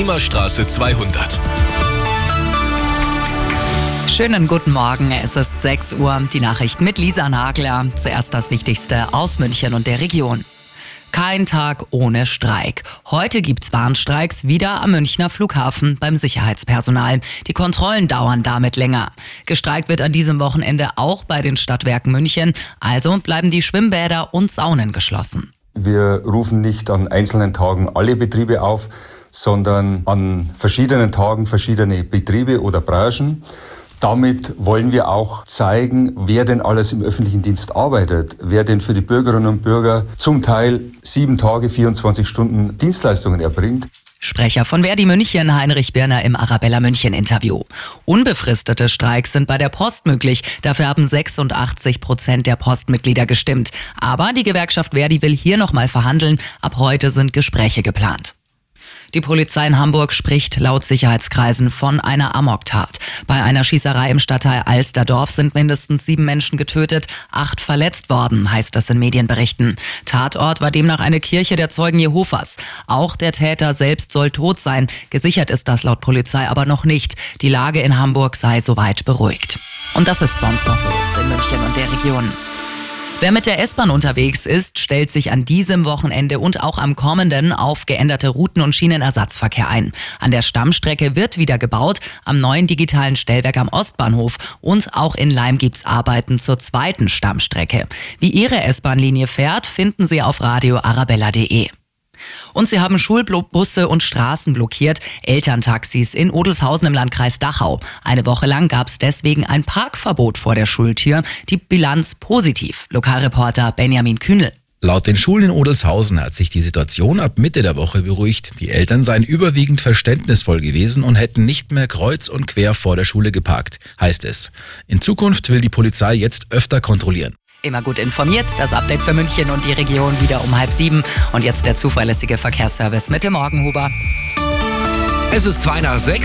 Bremer Straße 200. Schönen guten Morgen, es ist 6 Uhr. Die Nachrichten mit Lisa Nagler. Zuerst das Wichtigste aus München und der Region. Kein Tag ohne Streik. Heute gibt's Warnstreiks wieder am Münchner Flughafen beim Sicherheitspersonal. Die Kontrollen dauern damit länger. Gestreikt wird an diesem Wochenende auch bei den Stadtwerken München. Also bleiben die Schwimmbäder und Saunen geschlossen. Wir rufen nicht an einzelnen Tagen alle Betriebe auf, sondern an verschiedenen Tagen verschiedene Betriebe oder Branchen. Damit wollen wir auch zeigen, wer denn alles im öffentlichen Dienst arbeitet, wer denn für die Bürgerinnen und Bürger zum Teil sieben Tage, 24 Stunden Dienstleistungen erbringt. Sprecher von Verdi München, Heinrich Birner im Arabella München Interview. Unbefristete Streiks sind bei der Post möglich. Dafür haben 86 Prozent der Postmitglieder gestimmt. Aber die Gewerkschaft Verdi will hier nochmal verhandeln. Ab heute sind Gespräche geplant. Die Polizei in Hamburg spricht laut Sicherheitskreisen von einer Amoktat. Bei einer Schießerei im Stadtteil Alsterdorf sind mindestens sieben Menschen getötet, acht verletzt worden, heißt das in Medienberichten. Tatort war demnach eine Kirche der Zeugen Jehovas. Auch der Täter selbst soll tot sein. Gesichert ist das laut Polizei aber noch nicht. Die Lage in Hamburg sei soweit beruhigt. Und das ist sonst noch los in München und der Region. Wer mit der S-Bahn unterwegs ist, stellt sich an diesem Wochenende und auch am kommenden auf geänderte Routen- und Schienenersatzverkehr ein. An der Stammstrecke wird wieder gebaut, am neuen digitalen Stellwerk am Ostbahnhof und auch in Leim gibt's Arbeiten zur zweiten Stammstrecke. Wie Ihre S-Bahn-Linie fährt, finden Sie auf radioarabella.de. Und sie haben Schulbusse und Straßen blockiert, Elterntaxis in Odelshausen im Landkreis Dachau. Eine Woche lang gab es deswegen ein Parkverbot vor der Schultür. Die Bilanz positiv. Lokalreporter Benjamin Kühnel. Laut den Schulen in Odelshausen hat sich die Situation ab Mitte der Woche beruhigt. Die Eltern seien überwiegend verständnisvoll gewesen und hätten nicht mehr kreuz und quer vor der Schule geparkt, heißt es. In Zukunft will die Polizei jetzt öfter kontrollieren. Immer gut informiert. Das Update für München und die Region wieder um halb sieben. Und jetzt der zuverlässige Verkehrsservice mit dem Morgenhuber. Es ist zwei nach sechs.